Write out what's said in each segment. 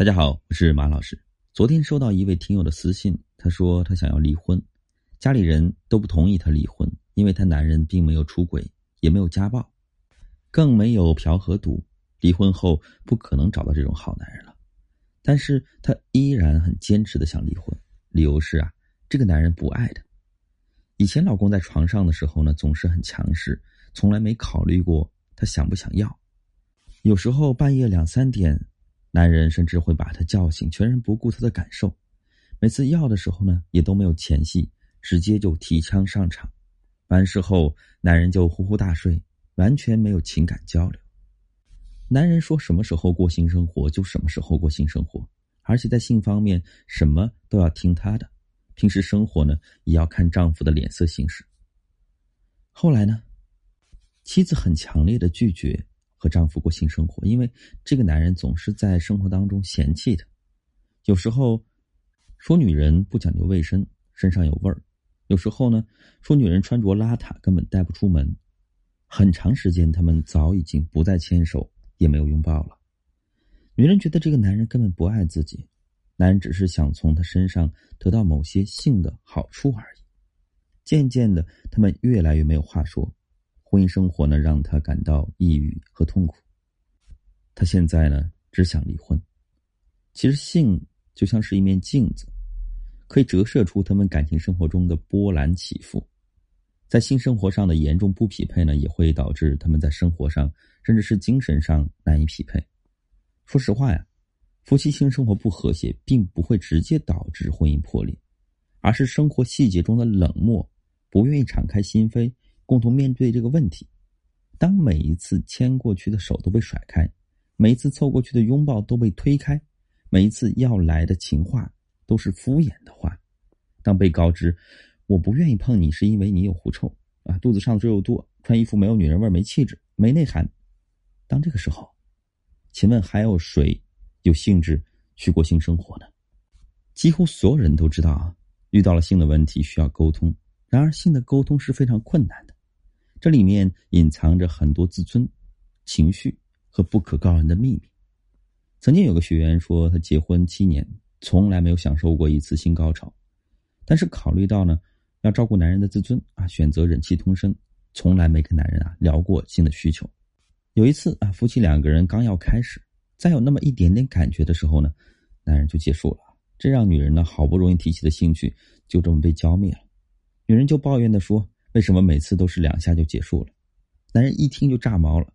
大家好，我是马老师。昨天收到一位听友的私信，他说他想要离婚，家里人都不同意他离婚，因为他男人并没有出轨，也没有家暴，更没有嫖和赌，离婚后不可能找到这种好男人了。但是他依然很坚持的想离婚，理由是啊，这个男人不爱他。以前老公在床上的时候呢，总是很强势，从来没考虑过他想不想要。有时候半夜两三点。男人甚至会把她叫醒，全然不顾她的感受。每次要的时候呢，也都没有前戏，直接就提枪上场。完事后，男人就呼呼大睡，完全没有情感交流。男人说什么时候过性生活就什么时候过性生活，而且在性方面什么都要听他的。平时生活呢，也要看丈夫的脸色行事。后来呢，妻子很强烈的拒绝。和丈夫过性生活，因为这个男人总是在生活当中嫌弃她，有时候说女人不讲究卫生，身上有味儿；有时候呢说女人穿着邋遢，根本带不出门。很长时间，他们早已经不再牵手，也没有拥抱了。女人觉得这个男人根本不爱自己，男人只是想从她身上得到某些性的好处而已。渐渐的，他们越来越没有话说。婚姻生活呢，让他感到抑郁和痛苦。他现在呢，只想离婚。其实性就像是一面镜子，可以折射出他们感情生活中的波澜起伏。在性生活上的严重不匹配呢，也会导致他们在生活上甚至是精神上难以匹配。说实话呀，夫妻性生活不和谐，并不会直接导致婚姻破裂，而是生活细节中的冷漠，不愿意敞开心扉。共同面对这个问题，当每一次牵过去的手都被甩开，每一次凑过去的拥抱都被推开，每一次要来的情话都是敷衍的话，当被告知我不愿意碰你是因为你有狐臭啊，肚子上的赘肉多，穿衣服没有女人味，没气质，没内涵，当这个时候，请问还有谁有兴致去过性生活呢？几乎所有人都知道啊，遇到了性的问题需要沟通，然而性的沟通是非常困难的。这里面隐藏着很多自尊、情绪和不可告人的秘密。曾经有个学员说，他结婚七年，从来没有享受过一次性高潮，但是考虑到呢，要照顾男人的自尊啊，选择忍气吞声，从来没跟男人啊聊过性的需求。有一次啊，夫妻两个人刚要开始，再有那么一点点感觉的时候呢，男人就结束了，这让女人呢好不容易提起的兴趣就这么被浇灭了。女人就抱怨的说。为什么每次都是两下就结束了？男人一听就炸毛了，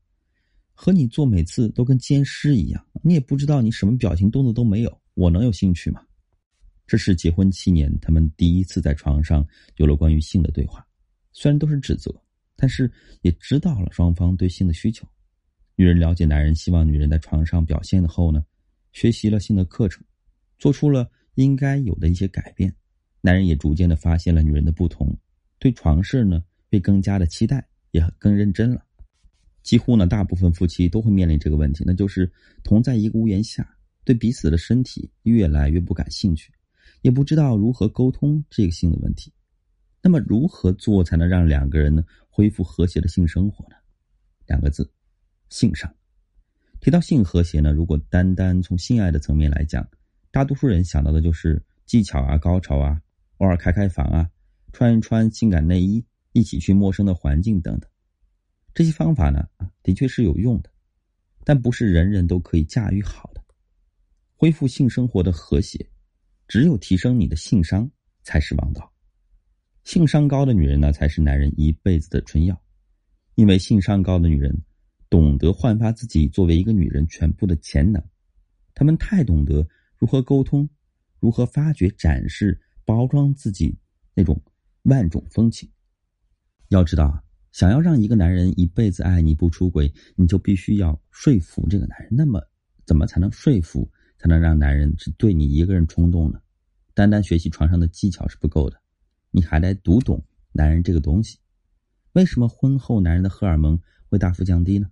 和你做每次都跟奸尸一样，你也不知道你什么表情动作都没有，我能有兴趣吗？这是结婚七年他们第一次在床上有了关于性的对话，虽然都是指责，但是也知道了双方对性的需求。女人了解男人希望女人在床上表现的后呢，学习了性的课程，做出了应该有的一些改变。男人也逐渐的发现了女人的不同。对床事呢，会更加的期待，也更认真了。几乎呢，大部分夫妻都会面临这个问题，那就是同在一个屋檐下，对彼此的身体越来越不感兴趣，也不知道如何沟通这个性的问题。那么，如何做才能让两个人呢恢复和谐的性生活呢？两个字：性上。提到性和谐呢，如果单单从性爱的层面来讲，大多数人想到的就是技巧啊、高潮啊，偶尔开开房啊。穿一穿性感内衣，一起去陌生的环境等等，这些方法呢，啊，的确是有用的，但不是人人都可以驾驭好的。恢复性生活的和谐，只有提升你的性商才是王道。性商高的女人呢，才是男人一辈子的春药，因为性商高的女人懂得焕发自己作为一个女人全部的潜能，她们太懂得如何沟通，如何发掘、展示、包装自己那种。万种风情，要知道啊，想要让一个男人一辈子爱你不出轨，你就必须要说服这个男人。那么，怎么才能说服，才能让男人只对你一个人冲动呢？单单学习床上的技巧是不够的，你还得读懂男人这个东西。为什么婚后男人的荷尔蒙会大幅降低呢？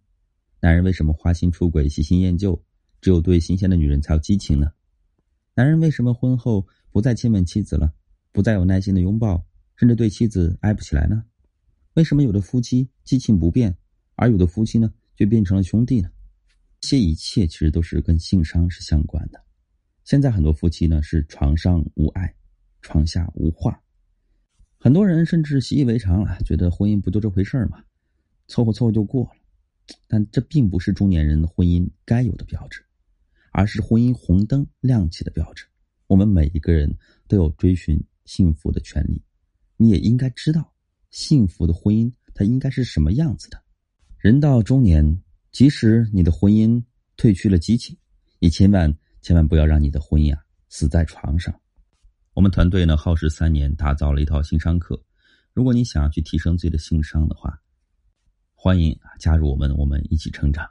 男人为什么花心出轨、喜新厌旧，只有对新鲜的女人才有激情呢？男人为什么婚后不再亲吻妻子了，不再有耐心的拥抱？甚至对妻子爱不起来呢？为什么有的夫妻激情不变，而有的夫妻呢却变成了兄弟呢？这些一切其实都是跟性商是相关的。现在很多夫妻呢是床上无爱，床下无话。很多人甚至习以为常了，觉得婚姻不就这回事儿吗？凑合凑合就过了。但这并不是中年人婚姻该有的标志，而是婚姻红灯亮起的标志。我们每一个人都有追寻幸福的权利，你也应该知道，幸福的婚姻它应该是什么样子的。人到中年，即使你的婚姻褪去了激情，也千万千万不要让你的婚姻啊死在床上。我们团队呢耗时三年打造了一套性商课，如果你想要去提升自己的性商的话，欢迎加入我们，我们一起成长。